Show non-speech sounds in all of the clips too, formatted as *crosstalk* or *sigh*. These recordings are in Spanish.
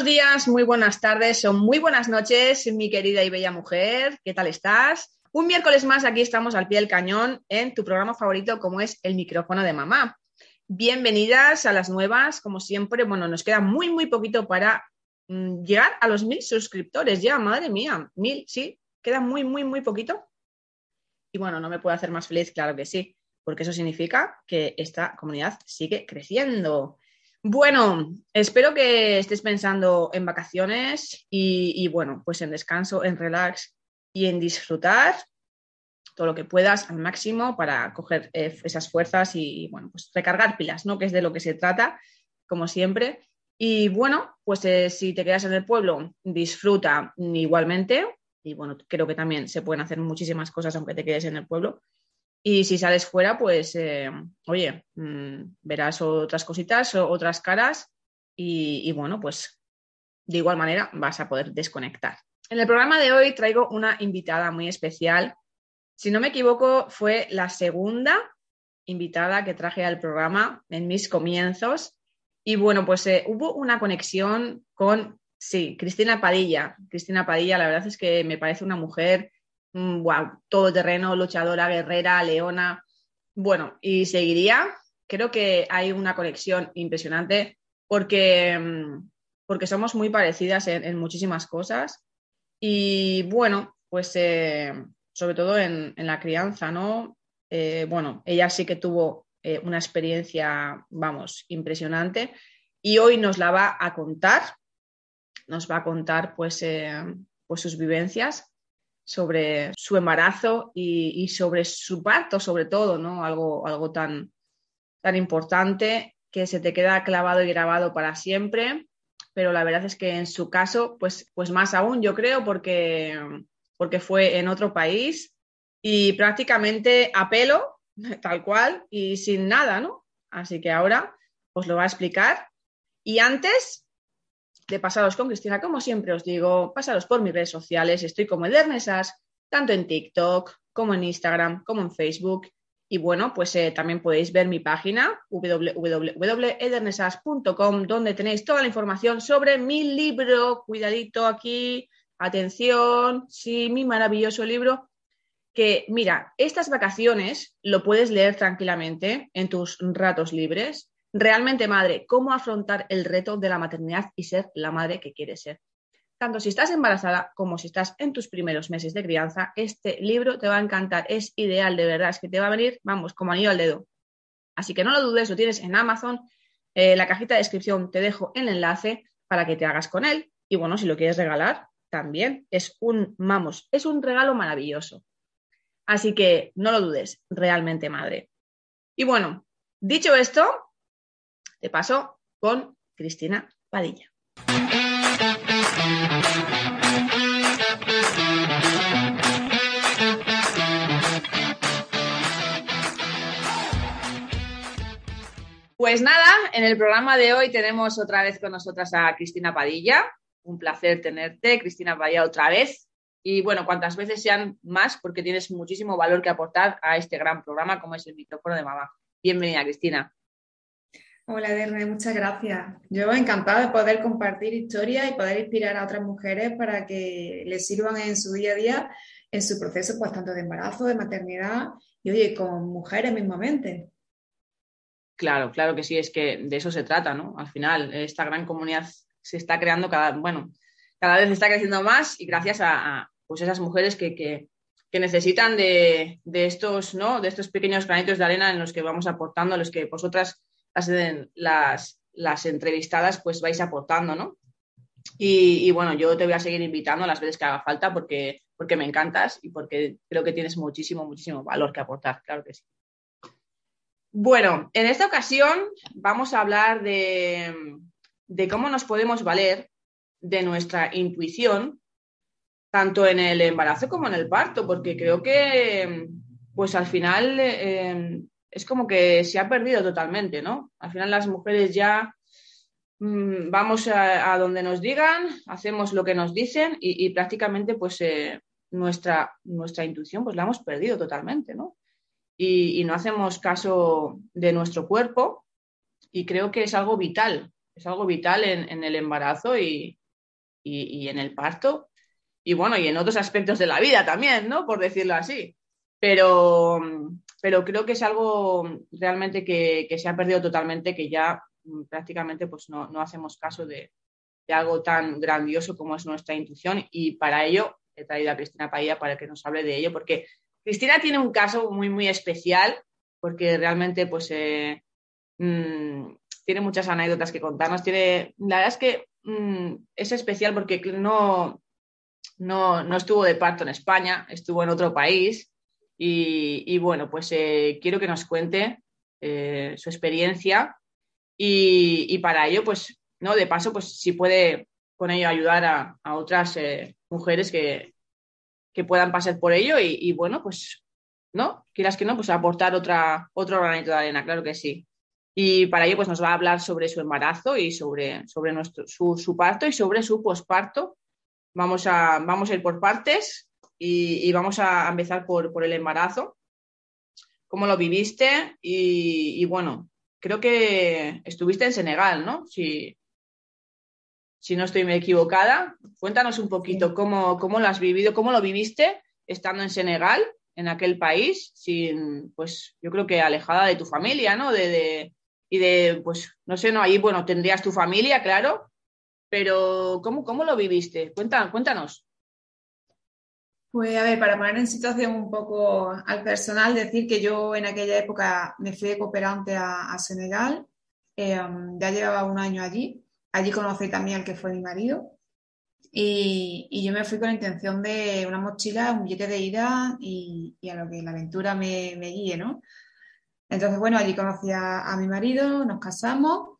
Buenos días, muy buenas tardes o muy buenas noches, mi querida y bella mujer. ¿Qué tal estás? Un miércoles más aquí estamos al pie del cañón en tu programa favorito como es El micrófono de mamá. Bienvenidas a las nuevas, como siempre. Bueno, nos queda muy, muy poquito para mm, llegar a los mil suscriptores ya, madre mía, mil, sí, queda muy, muy, muy poquito. Y bueno, no me puedo hacer más feliz, claro que sí, porque eso significa que esta comunidad sigue creciendo. Bueno, espero que estés pensando en vacaciones y, bueno, pues en descanso, en relax y en disfrutar todo lo que puedas al máximo para coger eh, esas fuerzas y, bueno, pues recargar pilas, ¿no? Que es de lo que se trata, como siempre. Y bueno, pues eh, si te quedas en el pueblo, disfruta igualmente. Y bueno, creo que también se pueden hacer muchísimas cosas aunque te quedes en el pueblo. Y si sales fuera, pues, eh, oye, mmm, verás otras cositas, otras caras y, bueno, pues de igual manera vas a poder desconectar. En el programa de hoy traigo una invitada muy especial si no me equivoco, fue la segunda invitada que traje al programa en mis comienzos. Y bueno, pues eh, hubo una conexión con, sí, Cristina Padilla. Cristina Padilla, la verdad es que me parece una mujer, wow, todoterreno, luchadora, guerrera, leona. Bueno, y seguiría. Creo que hay una conexión impresionante porque, mm, porque somos muy parecidas en, muchísimas cosas. Y bueno, pues eh, sobre todo en, en la crianza, ¿no? Eh, bueno, ella sí que tuvo eh, una experiencia, vamos, impresionante y hoy nos la va a contar, nos va a contar pues, pues sus vivencias sobre su embarazo y, y, sobre su parto, sobre todo, ¿no? Algo, algo tan, tan importante que se te queda clavado y grabado para siempre, pero la verdad es que en su caso, pues, pues más aún, yo creo, porque porque fue en otro país y prácticamente a pelo, *laughs* tal cual, y sin nada, ¿no? Así que ahora os lo va a explicar. Y antes de pasaros con Cristina, como siempre os digo, pasaros por mis redes sociales, estoy como Edernesas, tanto en TikTok como en Instagram, como en Facebook. Y bueno, pues eh, también podéis ver mi página www.edernesas.com, donde tenéis toda la información sobre mi libro. Cuidadito aquí, atención, sí, mi maravilloso libro, que mira, estas vacaciones lo puedes leer tranquilamente en tus ratos libres. Realmente, madre, cómo afrontar el reto de la maternidad y ser la madre que quieres ser. Tanto si estás embarazada como si estás en tus primeros meses de crianza, este libro te va a encantar, es ideal, de verdad, es que te va a venir, vamos, como anillo al dedo. Así que no lo dudes, lo tienes en Amazon. Eh, la cajita de descripción te dejo el enlace para que te hagas con él. Y bueno, si lo quieres regalar, también es un, vamos, es un regalo maravilloso. Así que no lo dudes, realmente madre. Y bueno, dicho esto, te paso con Cristina Padilla. Pues nada, en el programa de hoy tenemos otra vez con nosotras a Cristina Padilla, un placer tenerte, Cristina Vaya, otra vez. Y bueno, cuantas veces sean más, porque tienes muchísimo valor que aportar a este gran programa como es el micrófono de mamá. Bienvenida, Cristina. Hola, Derne, muchas gracias. Yo encantada de poder compartir historias y poder inspirar a otras mujeres para que les sirvan en su día a día, en su proceso, pues tanto de embarazo, de maternidad y, oye, con mujeres mismamente. Claro, claro que sí, es que de eso se trata, ¿no? Al final, esta gran comunidad se está creando cada, bueno, cada vez está creciendo más y gracias a, pues esas mujeres que, necesitan de, estos, ¿no? De estos pequeños granitos de arena en los que vamos aportando, los que vosotras las, las, entrevistadas pues vais aportando, ¿no? Y, bueno, yo te voy a seguir invitando las veces que haga falta porque, porque me encantas y porque creo que tienes muchísimo, muchísimo valor que aportar, claro que sí. Bueno, en esta ocasión vamos a hablar de, cómo nos podemos valer de nuestra intuición, tanto en el embarazo como en el parto, porque creo que, pues al final, eh, es como que se ha perdido totalmente, ¿no? Al final las mujeres ya mm, vamos a, donde nos digan, hacemos lo que nos dicen y, prácticamente, pues, eh, nuestra, nuestra intuición, pues la hemos perdido totalmente, ¿no? y, no hacemos caso de nuestro cuerpo y creo que es algo vital, es algo vital en, el embarazo y, en el parto y bueno, y en otros aspectos de la vida también, ¿no? Por decirlo así. Pero, pero creo que es algo realmente que, se ha perdido totalmente, que ya prácticamente pues no, hacemos caso de, algo tan grandioso como es nuestra intuición y para ello he traído a Cristina Paella para que nos hable de ello, porque Cristina tiene un caso muy, muy especial porque realmente pues eh, mm, tiene muchas anécdotas que contarnos. Tiene, la verdad es que mm, es especial porque no, no, estuvo de parto en España, estuvo en otro país y, bueno, pues eh, quiero que nos cuente eh, su experiencia y, para ello, pues, ¿no? De paso, pues si puede con ello ayudar a, a otras mujeres que, que puedan pasar por ello y, bueno, pues, ¿no? Quieras que no, pues aportar otra, otro granito de arena, claro que sí. Y para ello, pues nos va a hablar sobre su embarazo y sobre, sobre nuestro, su, parto y sobre su posparto. Vamos a, vamos a ir por partes y, vamos a empezar por, por, el embarazo. ¿Cómo lo viviste? Y, y, bueno, creo que estuviste en Senegal, ¿no? Si, si no estoy equivocada. Cuéntanos un poquito cómo, cómo lo has vivido, cómo lo viviste estando en Senegal, en aquel país, sin, pues yo creo que alejada de tu familia, ¿no? De, y de, pues, no sé, no, ahí, bueno, tendrías tu familia, claro, pero ¿cómo, cómo lo viviste? Cuéntanos. cuéntanos. Pues a ver, para poner en situación un poco al personal, decir que yo en aquella época me fui de cooperante a, Senegal, eh, ya llevaba un año allí Allí conocí también al que fue mi marido. Y, yo me fui con la intención de una mochila, un billete de ida y, a lo que la aventura me, guíe, ¿no? Entonces, bueno, allí conocí a, mi marido, nos casamos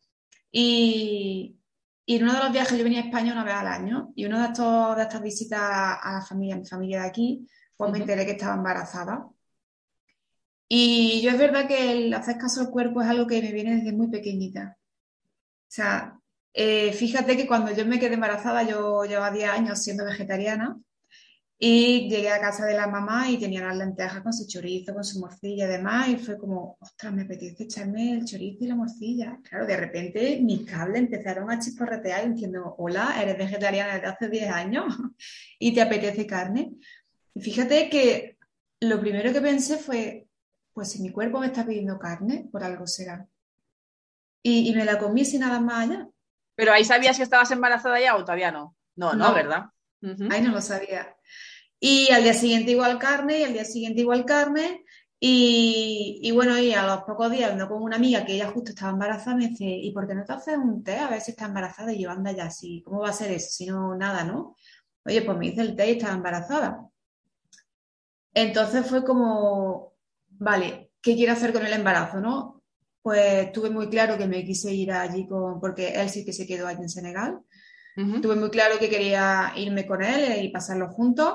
y, en uno de los viajes yo venía a España una vez al año y de, estos, de estas visitas a la familia, mi familia de aquí, pues me enteré que estaba embarazada. Y yo es verdad que el hacer caso al cuerpo es algo que me viene desde muy pequeñita. O sea, eh, fíjate que cuando yo me quedé embarazada, yo llevaba 10 años siendo vegetariana y llegué a casa de la mamá y tenía las lentejas con su chorizo, con su morcilla y demás, y fue como, ostras, me apetece echarme el chorizo y la morcilla. Claro, de repente mis cables empezaron a chisporretear diciendo, hola, eres vegetariana desde hace 10 años y te apetece carne. Y fíjate que lo primero que pensé fue, pues si mi cuerpo me está pidiendo carne, por algo será. Y, y me la comí sin nada más allá. Pero ahí sabías que estabas embarazada ya o todavía no. No, no, ¿verdad? Ahí no lo sabía. Y al día siguiente igual carne, y al día siguiente igual carne. Y, bueno, y a los pocos días, ando con una amiga que ella justo estaba embarazada, me dice, ¿y por qué no te haces un té a ver si está embarazada? Y yo, anda ya, sí, ¿cómo va a ser eso? Si no, nada, ¿no? Oye, pues me hice el té y estaba embarazada. Entonces fue como, vale, ¿qué quiero hacer con el embarazo, no? pues tuve muy claro que me quise ir allí con, porque él sí que se quedó allí en Senegal. Tuve muy claro que quería irme con él y pasarlo juntos.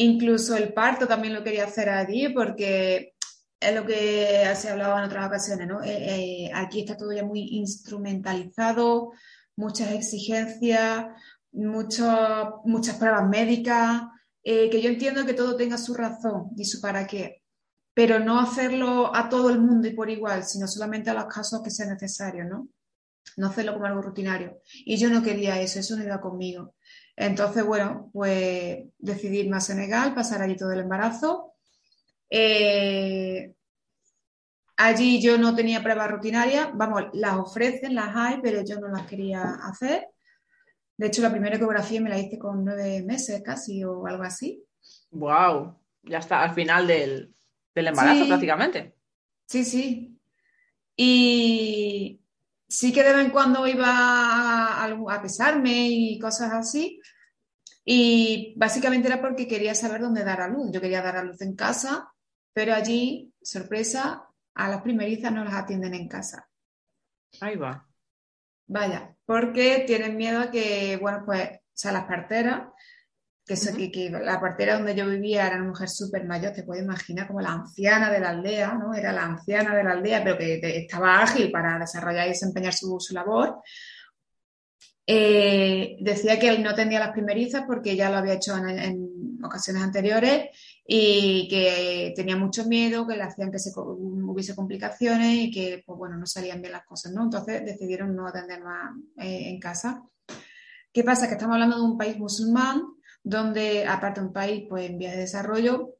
Incluso el parto también lo quería hacer allí porque es lo que se hablaba en otras ocasiones, ¿no? Eh, eh, aquí está todo ya muy instrumentalizado, muchas exigencias, muchas pruebas médicas, eh, que yo entiendo que todo tenga su razón y su para qué pero no hacerlo a todo el mundo y por igual, sino solamente a los casos que sea necesario, ¿no? No hacerlo como algo rutinario. Y yo no quería eso, eso no iba conmigo. Entonces, bueno, pues decidí irme a Senegal, pasar allí todo el embarazo. Eh, allí yo no tenía pruebas rutinarias, vamos, las ofrecen, las hay, pero yo no las quería hacer. De hecho, la primera ecografía me la hice con nueve meses casi o algo así. ¡Wow! Ya está, al final del, embarazo prácticamente. Sí, sí. Y sí que de vez en cuando iba a, a pesarme y cosas así, y básicamente era porque quería saber dónde dar a luz. Yo quería dar a luz en casa, pero allí, sorpresa, a las primerizas no las atienden en casa. Ahí va. Vaya, porque tienen miedo a que, bueno, pues, o sea, las parteras, que, que, la partera donde yo vivía era una mujer súper mayor, te puedes imaginar como la anciana de la aldea, ¿no? Era la anciana de la aldea, pero que estaba ágil para desarrollar y desempeñar su, su labor. Eh, decía que él no tendría las primerizas porque ya lo había hecho en, ocasiones anteriores y que tenía mucho miedo, que le hacían que se, hubiese complicaciones y que, pues bueno, no salían bien las cosas, ¿no? Entonces decidieron no atender más eh, en casa. ¿Qué pasa? Que estamos hablando de un país musulmán donde, aparte un país pues, en vías de desarrollo,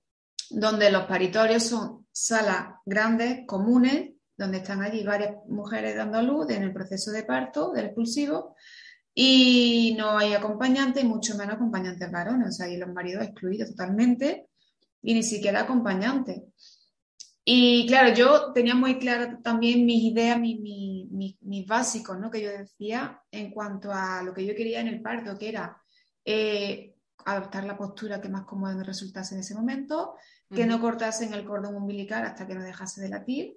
donde los paritorios son salas grandes, comunes, donde están allí varias mujeres dando a luz en el proceso de parto, del expulsivo, y no hay acompañante y mucho menos acompañantes varones, o sea, y los maridos excluidos totalmente y ni siquiera acompañante. Y claro, yo tenía muy claro también mis ideas, mis, mis, básicos, ¿no? Que yo decía en cuanto a lo que yo quería en el parto, que era eh, adoptar la postura que más cómoda me resultase en ese momento, que no cortasen el cordón umbilical hasta que no dejase de latir,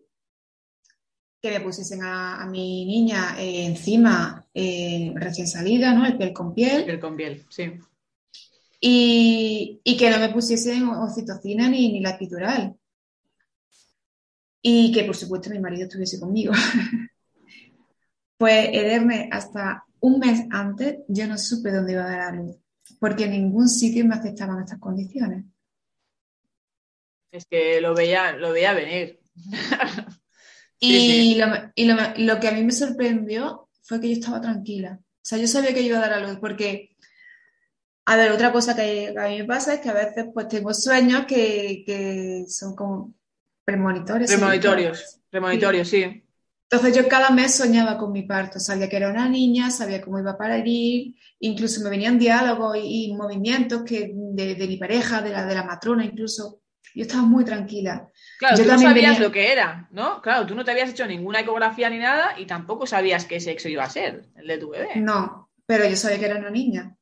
que me pusiesen a, mi niña eh, encima eh, recién salida, ¿no? El piel con piel. Piel con piel, sí. Y, que no me pusiesen oxitocina ni, ni la epidural. Y que por supuesto mi marido estuviese conmigo. *laughs* pues Ederme, hasta un mes antes yo no supe dónde iba a dar la luz, porque en ningún sitio me aceptaban estas condiciones. Es que lo veía, lo veía venir. *laughs* Y, Lo, que a mí me sorprendió fue que yo estaba tranquila. O sea, yo sabía que iba a dar a luz porque, a ver, otra cosa que, a mí me pasa es que a veces pues tengo sueños que, son como premonitorios. Premonitorios, premonitorios, sí. Entonces yo cada mes soñaba con mi parto, sabía que era una niña, sabía cómo iba a parir, incluso me venían diálogos y, movimientos que, de, de, mi pareja, de la, de la matrona incluso. Yo estaba muy tranquila. Claro, tú no sabías lo que era, ¿no? Claro, tú no te habías hecho ninguna ecografía ni nada y tampoco sabías qué sexo iba a ser, el de tu bebé. No, pero yo sabía que era una niña.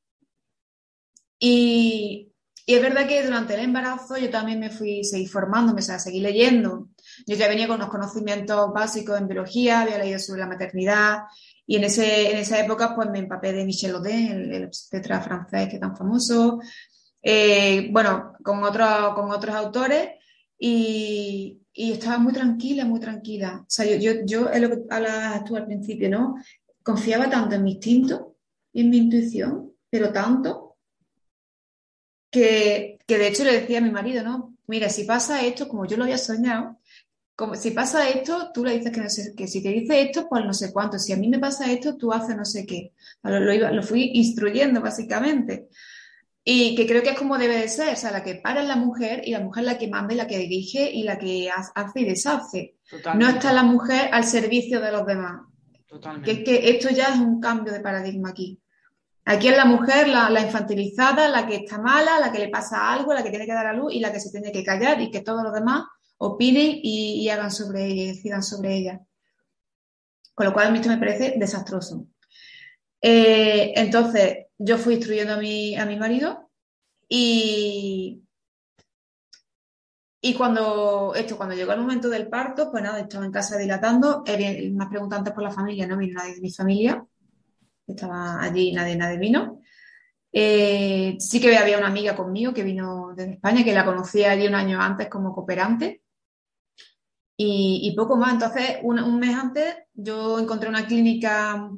Y, es verdad que durante el embarazo yo también me fui, seguir formándome, o sea, seguí leyendo. Yo ya venía con unos conocimientos básicos en biología, había leído sobre la maternidad y en, ese, en esa época pues me empapé de Michel Audin, el, el obstetra francés que es tan famoso, eh, bueno, con, otro, con otros autores y, estaba muy tranquila, muy tranquila. O sea, yo, yo, es lo que hablabas tú al principio, ¿no? Confiaba tanto en mi instinto y en mi intuición, pero tanto que, de hecho le decía a mi marido, ¿no? Mira, si pasa esto, como yo lo había soñado, como si pasa esto, tú le dices que no sé que si te dice esto, pues no sé cuánto. Si a mí me pasa esto, tú haces no sé qué. Lo, lo, lo fui instruyendo básicamente. Y que creo que es como debe de ser, o sea, la que para es la mujer y la mujer la que manda y la que dirige y la que hace y deshace. No está la mujer al servicio de los demás. Totalmente. Que es que esto ya es un cambio de paradigma aquí. Aquí es la mujer, la, infantilizada, la que está mala, la que le pasa algo, la que tiene que dar a luz y la que se tiene que callar y que todos los demás opinen y, hagan sobre ella y decidan sobre ella. Con lo cual a mí esto me parece desastroso. Eh, entonces, yo fui instruyendo a mi, a mi marido y, y cuando esto, cuando llegó el momento del parto, pues nada, estaba en casa dilatando, más preguntantes por la familia, no vino nadie de mi familia, estaba allí, nadie, nadie vino. Eh, sí que había una amiga conmigo que vino desde España, que la conocía allí un año antes como cooperante. Y, poco más. Entonces, un mes antes, yo encontré una clínica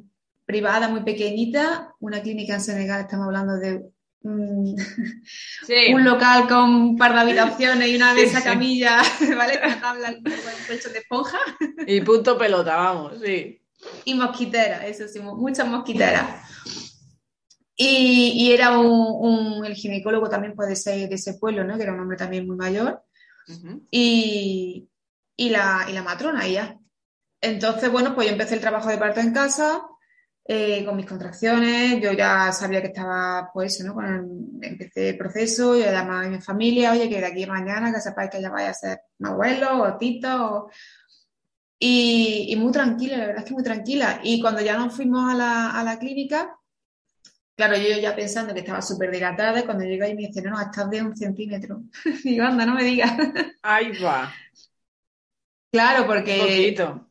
privada muy pequeñita, una clínica en Senegal, estamos hablando de un *laughs* local con un par de habitaciones y una *laughs* de esa camilla, ¿vale? Con tabla, con pecho de esponja. *laughs* Y punto pelota, vamos, sí. Y mosquitera, eso sí, muchas mosquiteras. Y, y era un, el ginecólogo también puede ser de ese pueblo, ¿no? Que era un hombre también muy mayor. y, y la, y la matrona ya. Entonces, bueno, pues yo empecé el trabajo de parto en casa, eh, con mis contracciones, yo ya sabía que estaba, pues eso, ¿no? Cuando empecé el proceso, yo llamaba a mi familia, oye, que de aquí a mañana, que sepáis que ya vaya a ser mi abuelo o tito, Y, y, muy tranquila, la verdad es que muy tranquila. Y cuando ya nos fuimos a la, a la clínica, claro, yo ya pensando que estaba súper dilatada, y cuando llegué ahí me dice, no, no, estás de un centímetro. *laughs* y anda, no me digas. Ahí va. Claro, porque... Un poquito.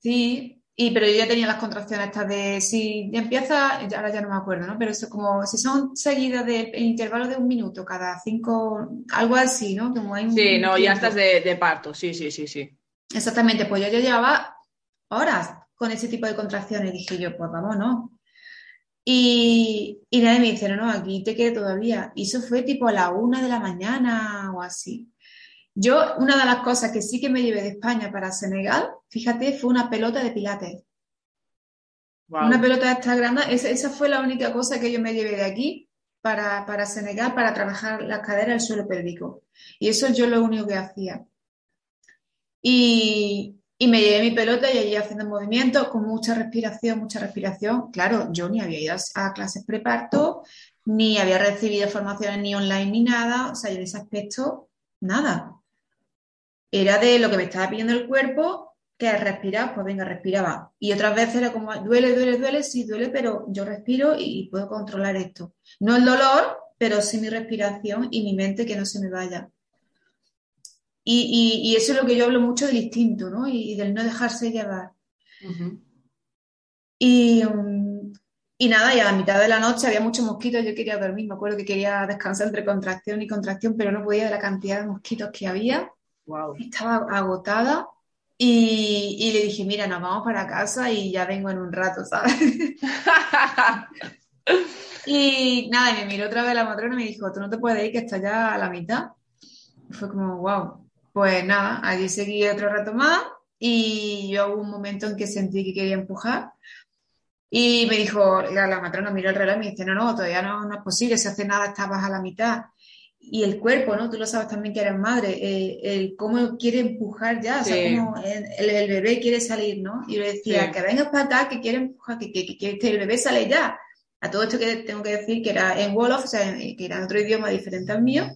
Sí, y, pero yo ya tenía las contracciones estas de si ya empieza, ahora ya no me acuerdo, ¿no? Pero eso como si son seguidas de intervalos de un minuto cada cinco, algo así, ¿no? Como hay sí, no, ya estás de, de, parto, sí, sí, sí, sí. Exactamente, pues yo ya llevaba horas con ese tipo de contracciones. Dije yo, pues vamos, ¿no? Y, y nadie me dice, no, no, aquí te queda todavía. Y eso fue tipo a la una de la mañana o así. Yo, una de las cosas que sí que me llevé de España para Senegal, fíjate, fue una pelota de pilates. Una pelota de esta grande, esa, esa, fue la única cosa que yo me llevé de aquí para, para Senegal, para trabajar las caderas del suelo pélvico. Y eso yo lo único que hacía. Y, y me llevé mi pelota y allí haciendo movimientos con mucha respiración, mucha respiración. Claro, yo ni había ido a clases preparto, ni había recibido formaciones ni online ni nada. O sea, en ese aspecto, nada era de lo que me estaba pidiendo el cuerpo, que respirar, pues venga, respiraba. Y otras veces era como, duele, duele, duele, sí duele, pero yo respiro y puedo controlar esto. No el dolor, pero sí mi respiración y mi mente que no se me vaya. Y, y, eso es lo que yo hablo mucho del instinto, ¿no? Y, del no dejarse llevar. y, y nada, y a la mitad de la noche había muchos mosquitos, yo quería dormir, me acuerdo que quería descansar entre contracción y contracción, pero no podía de la cantidad de mosquitos que había. Estaba agotada y, le dije, mira, nos vamos para casa y ya vengo en un rato, ¿sabes? *laughs* y nada, y me miró otra vez la matrona y me dijo, tú no te puedes ir, que está ya a la mitad. fue como, wow. Pues nada, allí seguí otro rato más y yo hubo un momento en que sentí que quería empujar. Y me dijo, la, la matrona miró el reloj y me dice, no, no, todavía no, no es posible, si hace nada estabas a la mitad y el cuerpo, ¿no? Tú lo sabes también que eres madre, eh, el cómo quiere empujar ya, o sea, como el, bebé quiere salir, ¿no? Y yo decía, que vengas para acá, que quiere empujar, que, que, que, el bebé sale ya. A todo esto que tengo que decir que era en Wolof, o sea, que era en otro idioma diferente al mío.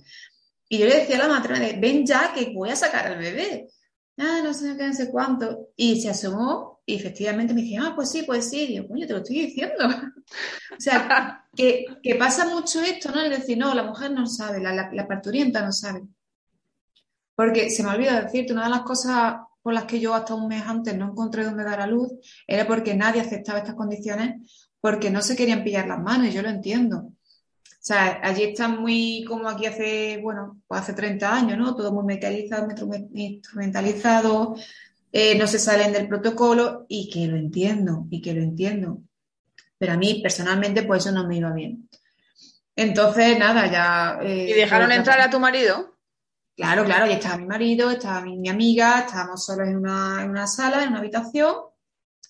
Y yo le decía a la matrona, ven ya, que voy a sacar al bebé. Ah, no sé qué, no sé cuánto. Y se asomó y efectivamente me dice, ah, pues sí, pues sí. Y digo, coño, te lo estoy diciendo. *laughs* o sea, *laughs* que, que, pasa mucho esto, ¿no? Es decir, no, la mujer no sabe, la, la, la parturienta no sabe. Porque se me olvida decirte, una de las cosas por las que yo hasta un mes antes no encontré dónde dar a luz era porque nadie aceptaba estas condiciones porque no se querían pillar las manos, y yo lo entiendo. O sea, allí están muy como aquí hace, bueno, pues hace 30 años, ¿no? Todo muy mecanizado, instrumentalizado, eh, no se salen del protocolo y que lo entiendo, y que lo entiendo. Pero a mí personalmente pues eso no me iba bien. Entonces, nada, ya... Eh, ¿Y dejaron entrar a tu marido? Claro, claro, y estaba mi marido, estaba mi, amiga, estábamos solos en una, en una, sala, en una habitación,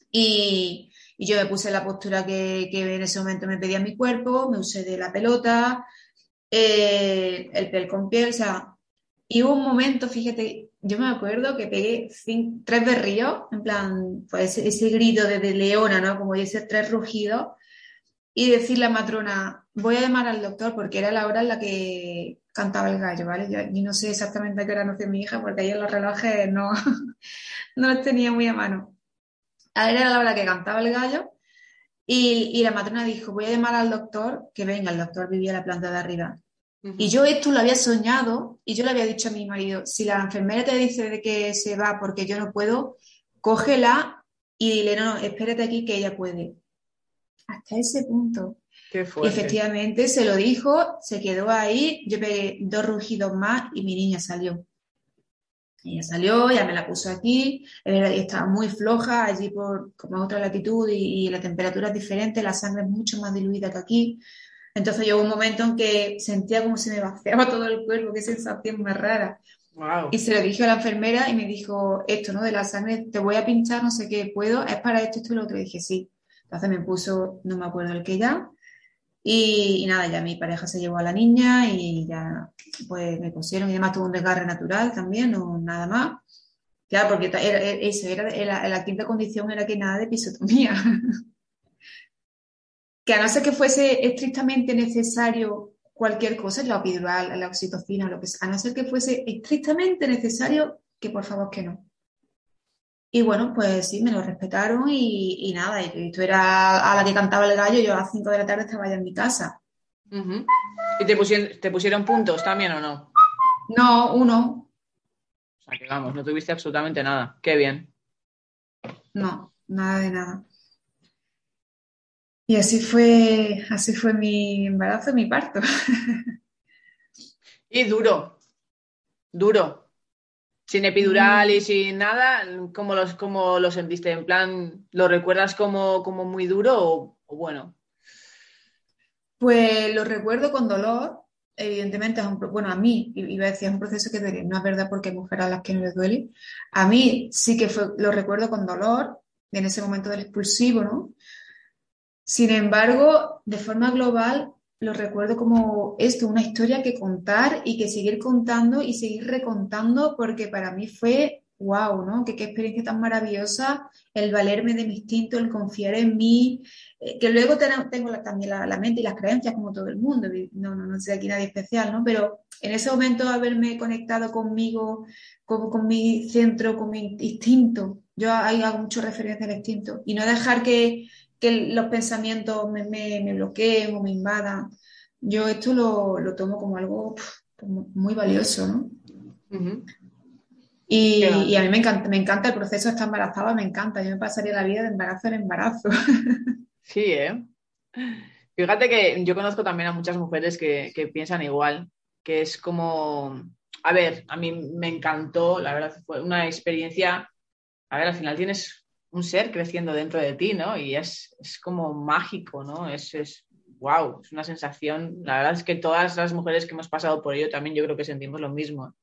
y, y yo me puse la postura que, que, en ese momento me pedía mi cuerpo, me usé de la pelota, eh, el piel con piel, o sea, y hubo un momento, fíjate, yo me acuerdo que pegué tres berríos, en plan, pues ese, grito de, leona, ¿no? Como ese tres rugidos, y decirle a matrona, voy a llamar al doctor porque era la hora en la que cantaba el gallo, ¿vale? Yo, no sé exactamente a qué hora nació mi hija porque ayer los relojes no, *laughs* no los tenía muy a mano. Era la hora que cantaba el gallo y, y la matrona dijo, voy a llamar al doctor, que venga, el doctor vivía en la planta de arriba. Y yo esto lo había soñado y yo le había dicho a mi marido, si la enfermera te dice de que se va porque yo no puedo, cógela y dile, no, no, espérate aquí que ella puede. Hasta ese punto. y efectivamente se lo dijo, se quedó ahí, yo pegué dos rugidos más y mi niña salió. Ella salió, ya me la puso aquí, estaba muy floja allí por como otra latitud y, y la temperatura es diferente, la sangre es mucho más diluida que aquí. Entonces llegó un momento en que sentía como se me vaciaba *laughs* todo el cuerpo, qué sensación más rara. Y se lo dije a la enfermera y me dijo esto, ¿no? De la sangre, te voy a pinchar, no sé qué, ¿puedo? ¿Es para esto, esto y lo otro? Y dije, sí. Entonces me puso, no me acuerdo el que ya. Y, nada, ya mi pareja se llevó a la niña y ya pues me pusieron y además tuvo un desgarre natural también, no nada más. Claro, porque era, eso, era, la, quinta condición era que nada de episotomía. *laughs* que a no ser que fuese estrictamente necesario cualquier cosa, la epidural, la oxitocina, lo que sea, a no ser que fuese estrictamente necesario, que por favor que no. Y bueno, pues sí, me lo respetaron y, nada, y tú era a la que cantaba el gallo, yo a las 5 de la tarde estaba ya en mi casa. ¿Y te pusieron, te pusieron puntos también o no? No, uno. O sea que vamos, no tuviste absolutamente nada. Qué bien. No, nada de nada. Y así fue, así fue mi embarazo, mi parto. y duro, duro. Sin epidural y mm. sin nada, ¿cómo, los, cómo lo sentiste? ¿En plan, lo recuerdas como, como muy duro o, bueno? Pues lo recuerdo con dolor. Evidentemente, es un, bueno, a mí, iba a decir, es un proceso que no es verdad porque hay mujeres a las que no les duele. A mí sí que fue, lo recuerdo con dolor, en ese momento del expulsivo, ¿no? Sin embargo, de forma global, lo recuerdo como esto, una historia que contar y que seguir contando y seguir recontando, porque para mí fue wow, ¿no? Qué experiencia tan maravillosa el valerme de mi instinto, el confiar en mí, eh, que luego tengo, también la, mente y las creencias como todo el mundo, no, no, no soy aquí nadie especial, ¿no? Pero en ese momento haberme conectado conmigo, con, con mi centro, con mi instinto, yo ahí hago mucho referencia al instinto, y no dejar que que los pensamientos me, me, bloqueen o me invadan. Yo esto lo, tomo como algo muy valioso, ¿no? y, a mí me encanta, me encanta el proceso de estar embarazada, me encanta. Yo me pasaría la vida de embarazo en embarazo. *laughs* sí, ¿eh? Fíjate que yo conozco también a muchas mujeres que, que piensan igual, que es como, a ver, a mí me encantó, la verdad fue una experiencia, a ver, al final tienes un ser creciendo dentro de ti, ¿no? Y es, como mágico, ¿no? Es, es, wow, es una sensación. La verdad es que todas las mujeres que hemos pasado por ello también yo creo que sentimos lo mismo.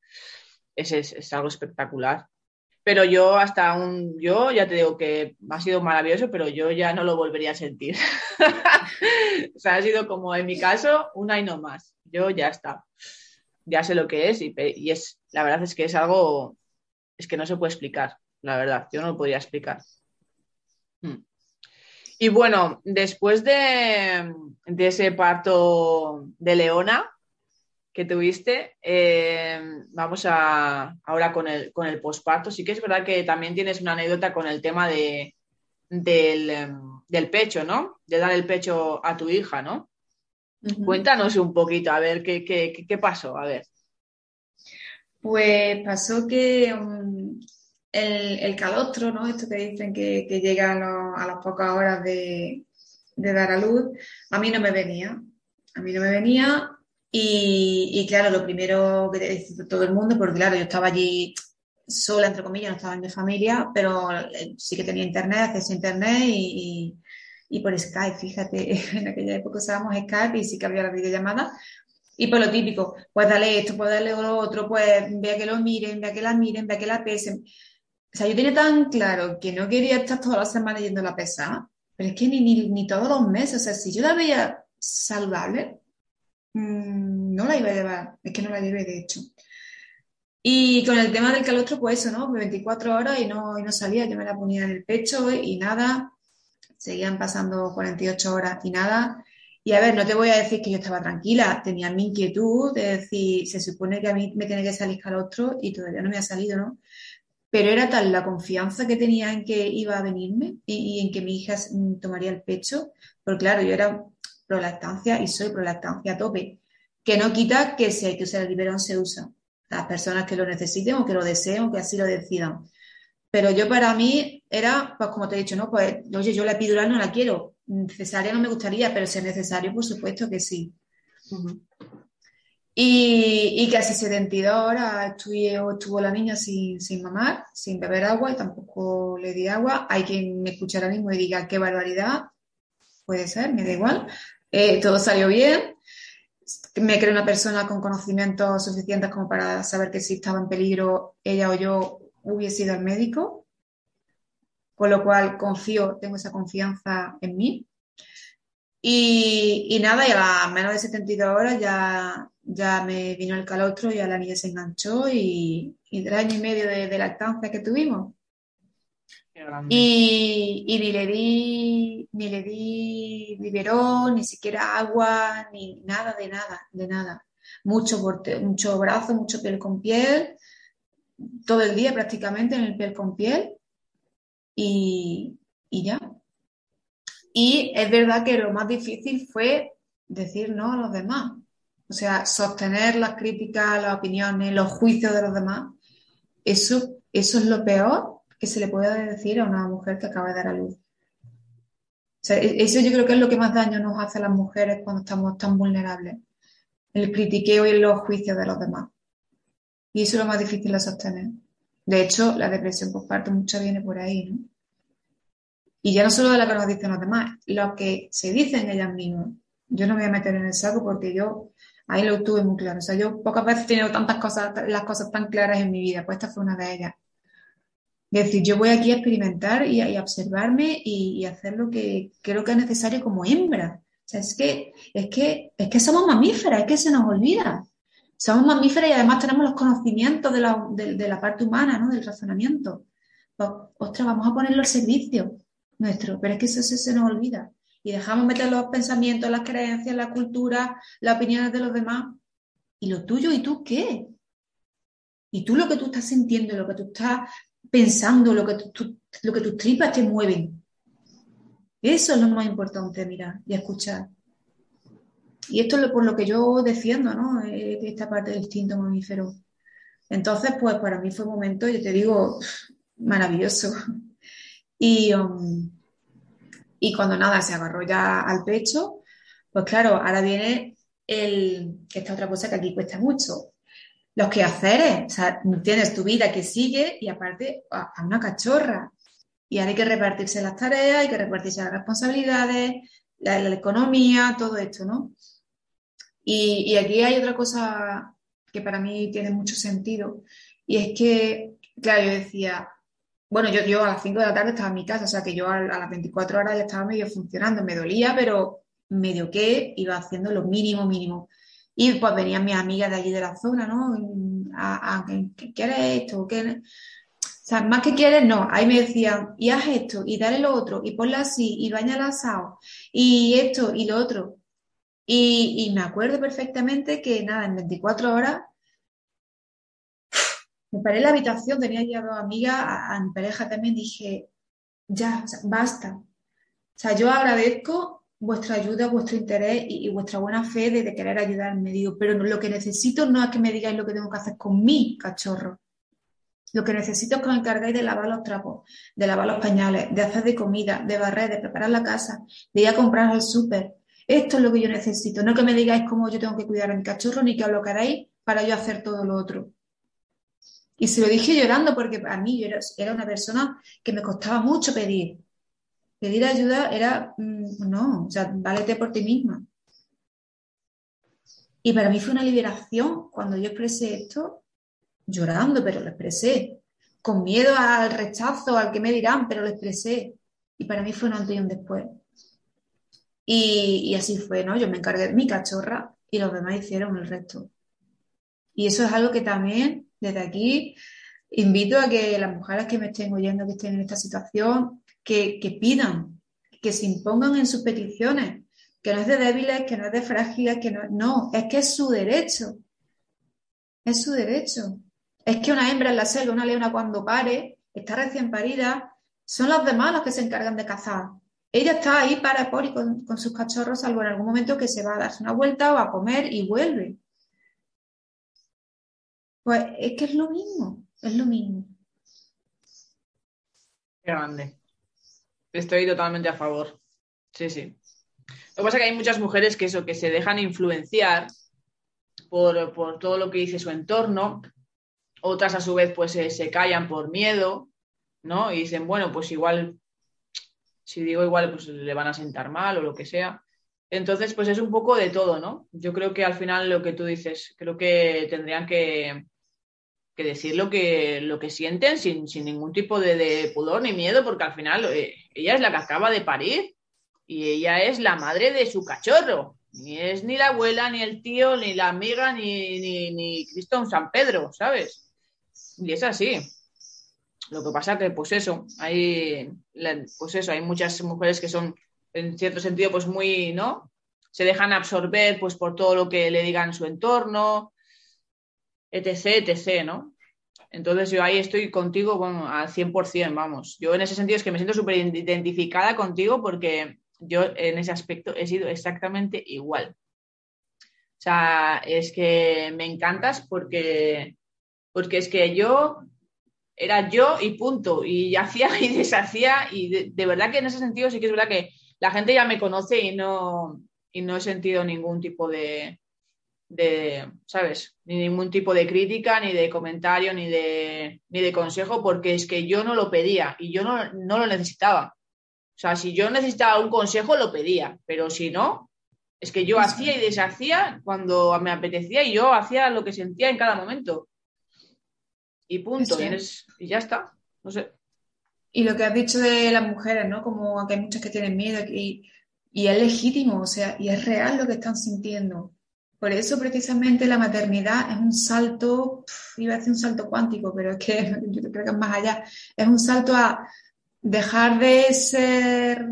Es, es, algo espectacular. Pero yo hasta un, yo ya te digo que ha sido maravilloso, pero yo ya no lo volvería a sentir. *laughs* o sea, ha sido como en mi caso, una y no más. Yo ya está. Ya sé lo que es y, y es, la verdad es que es algo, es que no se puede explicar, la verdad. Yo no lo podría explicar. Hmm. Y bueno, después de, ese parto de Leona que tuviste, eh, vamos a, ahora con el, con el posparto. Sí que es verdad que también tienes una anécdota con el tema de, del, pecho, ¿no? De dar el pecho a tu hija, ¿no? Cuéntanos un poquito, a ver, ¿qué, qué, pasó? A ver. Pues pasó que um, el, calostro, ¿no? Esto que dicen que, llega a, las pocas horas de, dar a luz, a mí no me venía. A mí no me venía y, claro, lo primero que dice todo el mundo, porque claro, yo estaba allí sola, entre comillas, no estaba en mi familia, pero eh, sí que tenía internet, acceso a internet y, por Skype, fíjate, *laughs* en aquella época usábamos Skype y sí que había la videollamada. Y por lo típico, pues dale esto, pues dale lo otro, pues vea que lo miren, vea que la miren, vea que la pesen. O sea, yo tenía tan claro que no quería estar todas las semanas yendo la pesa, pero es que ni, ni, todos los meses, o sea, si yo la veía saludable, mm, no la iba a llevar, es que no la llevé de hecho. Y con el tema del calostro, pues eso, ¿no? 24 horas y no, y no salía, yo me la ponía en el pecho y nada, seguían pasando 48 horas y nada. Y a ver, no te voy a decir que yo estaba tranquila, tenía mi inquietud de decir, se supone que a mí me tiene que salir calostro y todavía no me ha salido, ¿no? Pero era tal la confianza que tenía en que iba a venirme y, en que mi hija mm, tomaría el pecho, porque claro, yo era prolactancia y soy prolactancia a tope, que no quita que si hay que usar el biberón se usa, las personas que lo necesiten o que lo deseen o que así lo decidan. Pero yo para mí era, pues como te he dicho, ¿no? Pues, oye, yo la epidural no la quiero, necesaria no me gustaría, pero si es necesario, por supuesto que sí. Y, casi 72 horas estuvo, estuvo la niña sin, sin, mamar, sin beber agua y tampoco le di agua. Hay quien me escuche ahora mismo y diga qué barbaridad. Puede ser, me da igual. Eh, todo salió bien. Me creo una persona con conocimientos suficientes como para saber que si estaba en peligro ella o yo hubiese ido al médico. Con lo cual confío, tengo esa confianza en mí. Y, y, nada, y a menos de 72 horas ya, ya me vino el calostro, ya la niña se enganchó y, y tres años y medio de, de lactancia que tuvimos. Y, y, ni le di, ni le di biberón, ni siquiera agua, ni nada de nada, de nada. Mucho, mucho brazo, mucho piel con piel, todo el día prácticamente en el piel con piel y, y ya. Y es verdad que lo más difícil fue decir no a los demás. O sea, sostener las críticas, las opiniones, los juicios de los demás. Eso, eso es lo peor que se le puede decir a una mujer que acaba de dar a luz. O sea, e-, eso yo creo que es lo que más daño nos hace a las mujeres cuando estamos tan vulnerables. El critiqueo y los juicios de los demás. Y eso es lo más difícil de sostener. De hecho, la depresión por parte mucho viene por ahí, ¿no? Y ya no solo de lo que nos dicen los demás, lo que se dicen ellas mismas. Yo no me voy a meter en el saco porque yo ahí lo tuve muy claro. O sea, yo pocas veces he tenido tantas cosas, las cosas tan claras en mi vida, pues esta fue una de ellas. Es decir, yo voy aquí a experimentar y a, observarme y, hacer lo que creo que es necesario como hembra. O sea, es que, es que, es que somos mamíferas, es que se nos olvida. Somos mamíferas y además tenemos los conocimientos de la, de, la parte humana, ¿no? Del razonamiento. Pues, ostras, vamos a ponerlo al servicio nuestro, pero es que eso, se nos olvida. Y dejamos meter los pensamientos, las creencias, la cultura, las opiniones de los demás. ¿Y lo tuyo? ¿Y tú qué? Y tú lo que tú estás sintiendo, lo que tú estás pensando, lo que, lo que tus tripas te mueven. Eso es lo más importante, mirar y escuchar. Y esto es por lo que yo defiendo, ¿no? Eh, esta parte del instinto mamífero. Entonces, pues para mí fue un momento, yo te digo, maravilloso. *laughs* Y, um, y cuando nada se agarró ya al pecho, pues claro, ahora viene el, esta otra cosa que aquí cuesta mucho, los quehaceres, o sea, tienes tu vida que sigue y aparte a, una cachorra. Y ahora hay que repartirse las tareas, hay que repartirse las responsabilidades, la, economía, todo esto, ¿no? Y, y, aquí hay otra cosa que para mí tiene mucho sentido, y es que, claro, yo decía, bueno, yo, yo a las 5 de la tarde estaba en mi casa, o sea que yo a, las 24 horas ya estaba medio funcionando, me dolía, pero medio que iba haciendo lo mínimo, mínimo. Y pues venían mis amigas de allí de la zona, ¿no? ¿qué quieres esto? ¿Qué? O sea, más que quieres, no. Ahí me decían, y haz esto, y dale lo otro, y ponla así, y bañala asado, y esto, y lo otro. Y me acuerdo perfectamente que, nada, en 24 horas me paré en la habitación, tenía ya dos amigas, a, mi pareja también, dije, ya, basta. O sea, yo agradezco vuestra ayuda, vuestro interés y, vuestra buena fe de, querer ayudarme. Digo, pero lo que necesito no es que me digáis lo que tengo que hacer con mi cachorro. Lo que necesito es que os encarguéis de lavar los trapos, de lavar los pañales, de hacer de comida, de barrer, de preparar la casa, de ir a comprar al súper. Esto es lo que yo necesito, no que me digáis cómo yo tengo que cuidar a mi cachorro ni que os lo queráis para yo hacer todo lo otro. Y se lo dije llorando porque a mí yo era, una persona que me costaba mucho pedir. Pedir ayuda era, mm, no, o sea, válete por ti misma. Y para mí fue una liberación cuando yo expresé esto, llorando, pero lo expresé. Con miedo al rechazo, al que me dirán, pero lo expresé. Y para mí fue un antes y un después. Y así fue, ¿no? Yo me encargué de mi cachorra y los demás hicieron el resto. Y eso es algo que también desde aquí invito a que las mujeres que me estén oyendo, que estén en esta situación, que, pidan, que se impongan en sus peticiones, que no es de débiles, que no es de frágiles, que no, no, es que es su derecho. Es su derecho. Es que una hembra en la selva, una leona cuando pare, está recién parida, son los demás los que se encargan de cazar. Ella está ahí para por y con, con sus cachorros, salvo en algún momento que se va a darse una vuelta o a comer y vuelve. Pues es que es lo mismo, es lo mismo. Grande. Estoy totalmente a favor. Sí, sí. Lo que pasa es que hay muchas mujeres que eso, que se dejan influenciar por, todo lo que dice su entorno. Otras a su vez pues se callan por miedo, ¿no? Y dicen, bueno, pues igual, si digo igual, pues le van a sentar mal o lo que sea. Entonces, pues es un poco de todo, ¿no? Yo creo que al final lo que tú dices, creo que tendrían que, que decir lo que, lo que sienten sin, ningún tipo de, pudor ni miedo, porque al final eh, ella es la que acaba de parir y ella es la madre de su cachorro. Ni es ni la abuela, ni el tío, ni la amiga, ni, ni, ni Cristo San Pedro, ¿sabes? Y es así. Lo que pasa que, pues eso, hay, pues eso, hay muchas mujeres que son, en cierto sentido, pues muy, ¿no? Se dejan absorber, pues, por todo lo que le digan su entorno, etc., etc., ¿no? Entonces yo ahí estoy contigo, bueno, al 100%, vamos. Yo en ese sentido es que me siento súper identificada contigo porque yo en ese aspecto he sido exactamente igual. O sea, es que me encantas porque, porque es que yo era yo y punto. Y *laughs* hacía y deshacía. Y de, verdad que en ese sentido sí que es verdad que la gente ya me conoce y no, y no he sentido ningún tipo de, de, ¿sabes? Ni ningún tipo de crítica, ni de comentario, ni de, ni de consejo, porque es que yo no lo pedía y yo no, no lo necesitaba. O sea, si yo necesitaba un consejo, lo pedía, pero si no, es que yo hacía y deshacía cuando me apetecía y yo hacía lo que sentía en cada momento. Y punto, y, ya está, no sé. Y lo que has dicho de las mujeres, ¿no? Como que hay muchas que tienen miedo y, y es legítimo, o sea, y es real lo que están sintiendo. Por eso precisamente la maternidad es un salto, iba a decir un salto cuántico, pero es que *laughs* yo creo que es más allá, es un salto a dejar de ser,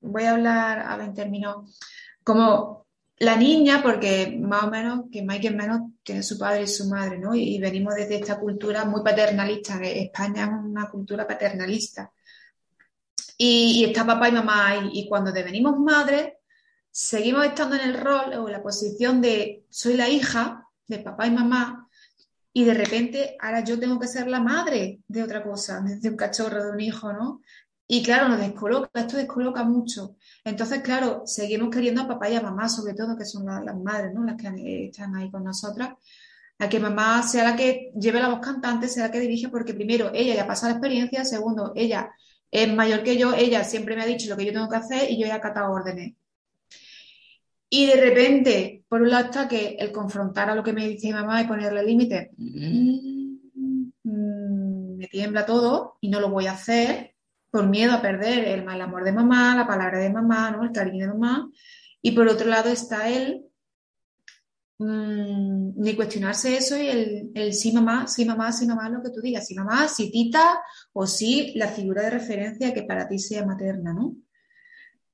voy a hablar a en términos, como la niña, porque más o menos, que más que menos, tiene su padre y su madre, ¿no? Y, venimos desde esta cultura muy paternalista, España es una cultura paternalista. Y, está papá y mamá, y, y cuando devenimos madres, seguimos estando en el rol o en la posición de soy la hija de papá y mamá, y de repente ahora yo tengo que ser la madre de otra cosa, de un cachorro, de un hijo, ¿no? Y claro, nos descoloca, esto descoloca mucho. Entonces, claro, seguimos queriendo a papá y a mamá, sobre todo, que son las, madres, ¿no? Las que están ahí con nosotras, a que mamá sea la que lleve la voz cantante, sea la que dirige, porque primero, ella ya pasa la experiencia, segundo, ella es mayor que yo, ella siempre me ha dicho lo que yo tengo que hacer y yo he acatado órdenes. Y de repente, por un lado está que el confrontar a lo que me dice mamá y ponerle límites, mm, me tiembla todo y no lo voy a hacer por miedo a perder el mal amor de mamá, la palabra de mamá, ¿no? el cariño de mamá. Y por otro lado está él, mm, ni cuestionarse eso y el, el, sí mamá, sí mamá, sí mamá, lo que tú digas, sí mamá, sí tita o sí la figura de referencia que para ti sea materna, ¿no?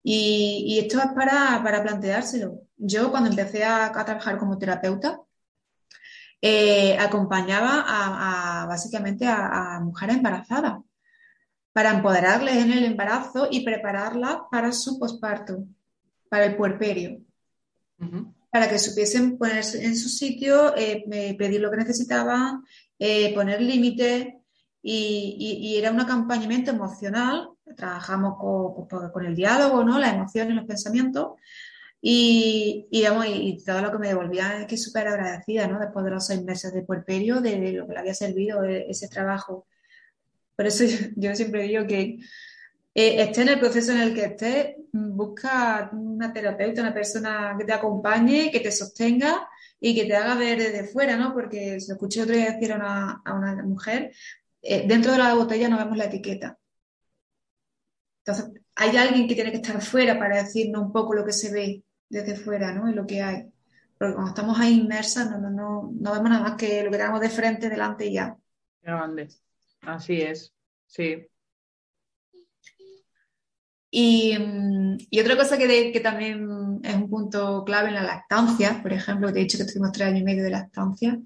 Y, esto es para, planteárselo. Yo cuando empecé a, trabajar como terapeuta, eh, acompañaba a, básicamente a, mujeres embarazadas para empoderarles en el embarazo y prepararlas para su posparto, para el puerperio, para que supiesen ponerse en su sitio, eh, pedir lo que necesitaban, eh, poner límites y, era un acompañamiento emocional trabajamos con, el diálogo, ¿no? las emociones, los pensamientos. Y, y, todo lo que me devolvía es que súper agradecida, ¿no? Después de los seis meses de puerperio, de, lo que le había servido ese trabajo. Por eso *laughs* yo, siempre digo que eh, esté en el proceso en el que esté, busca una terapeuta, una persona que te acompañe, que te sostenga y que te haga ver desde fuera, ¿no? Porque se escuché otro día decir a una, a una mujer, eh, dentro de la botella no vemos la etiqueta. Entonces, hay alguien que tiene que estar fuera para decirnos un poco lo que se ve desde fuera, ¿no? Y lo que hay. Porque cuando estamos ahí inmersas, no, no, no, no vemos nada más que lo que tenemos de frente, delante y ya. Grande. Así es, sí. Y, y, otra cosa que, que, también es un punto clave en la lactancia, por ejemplo, te he dicho que tuvimos tres años y medio de lactancia.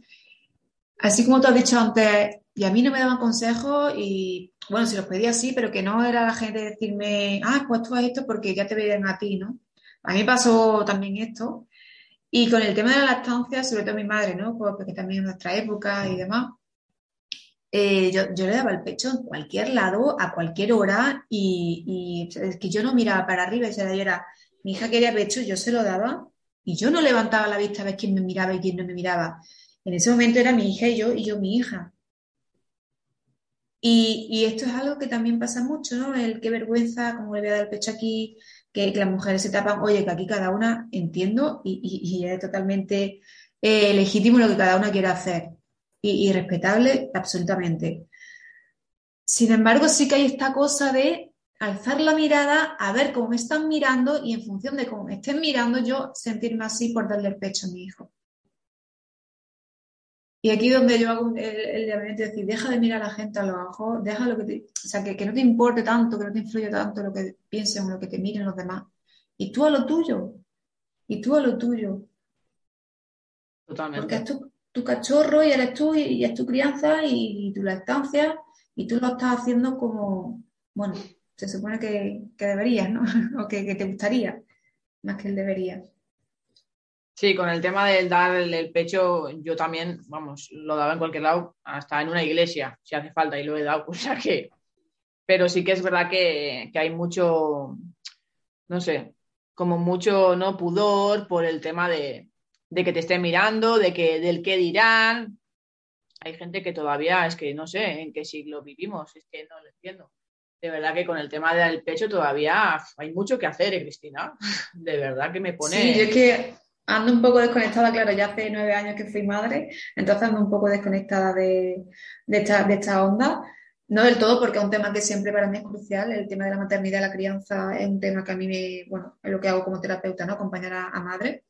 Así como tú has dicho antes, y a mí no me daban consejos y, bueno, si los pedía sí, pero que no era la gente decirme, ah, pues tú haz esto porque ya te veían a ti, ¿no? A mí pasó también esto. Y con el tema de la lactancia, sobre todo mi madre, ¿no? Pues porque también en nuestra época y demás, eh, yo, le daba el pecho en cualquier lado, a cualquier hora, y, es que yo no miraba para arriba y se la diera. Mi hija quería pecho, yo se lo daba, y yo no levantaba la vista a ver quién me miraba y quién no me miraba. En ese momento era mi hija y yo, y yo mi hija. Y, esto es algo que también pasa mucho, ¿no? El qué vergüenza, cómo le voy a dar el pecho aquí, que, las mujeres se tapan, oye, que aquí cada una entiendo y, es totalmente eh, legítimo lo que cada una quiera hacer y, respetable absolutamente. Sin embargo, sí que hay esta cosa de alzar la mirada a ver cómo me están mirando y en función de cómo me estén mirando yo sentirme así por darle el pecho a mi hijo. Y aquí donde yo hago el, el llamamiento de decir, deja de mirar a la gente a los ojos, deja lo que te, o sea, que, que, no te importe tanto, que no te influya tanto lo que piensen o lo que te miren los demás. Y tú a lo tuyo. Y tú a lo tuyo. Totalmente. Porque es tu, tu cachorro y eres tú y, y es tu crianza y, y, tu lactancia y tú lo estás haciendo como, bueno, se supone que, que deberías, ¿no? *laughs* o que, que, te gustaría, más que el debería. Sí, con el tema del dar el, pecho, yo también, vamos, lo daba en cualquier lado, hasta en una iglesia, si hace falta, y lo he dado, *laughs* o que... Pero sí que es verdad que, que hay mucho, no sé, como mucho no pudor por el tema de, de que te estén mirando, de que del qué dirán. Hay gente que todavía es que no sé en qué siglo vivimos, es que no lo entiendo. De verdad que con el tema del pecho todavía hay mucho que hacer, ¿eh, Cristina. *laughs* De verdad que me pone. Sí, yo que ando un poco desconectada, claro, ya hace nueve años que fui madre, entonces ando un poco desconectada de, de, esta, de esta onda. No del todo, porque es un tema que siempre para mí es crucial. El tema de la maternidad y la crianza es un tema que a mí me, bueno, es lo que hago como terapeuta, ¿no? Acompañar a, a madres.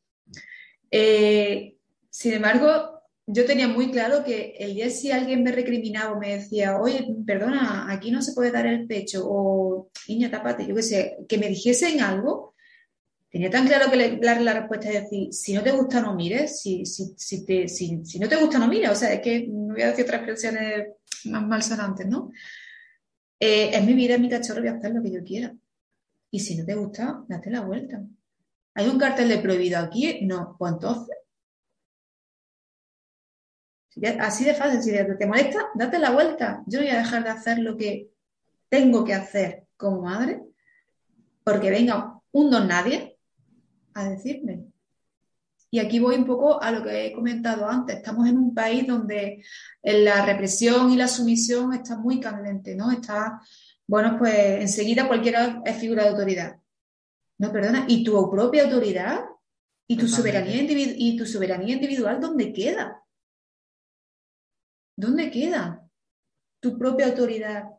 Eh, sin embargo, yo tenía muy claro que el día si alguien me recriminaba o me decía, oye, perdona, aquí no se puede dar el pecho, o niña, tapate, yo qué sé, que me dijesen algo, tenía tan claro que le, la respuesta es decir, si no te gusta, no mires, si, si, si, te, si, si no te gusta, no mires, o sea, es que no voy a decir otras expresiones más malsonantes, ¿no? Eh, es mi vida, es mi cachorro, voy a hacer lo que yo quiera. Y si no te gusta, date la vuelta. ¿Hay un cartel de prohibido aquí? No. Pues entonces. Así de fácil, si te molesta, date la vuelta. Yo no voy a dejar de hacer lo que tengo que hacer como madre porque venga un don nadie a decirme. Y aquí voy un poco a lo que he comentado antes. Estamos en un país donde la represión y la sumisión está muy candente, ¿no? Está, bueno, pues enseguida cualquiera es figura de autoridad. No, perdona, ¿y tu propia autoridad? ¿Y tu, soberanía, ¿Y tu soberanía individual dónde queda? ¿Dónde queda tu propia autoridad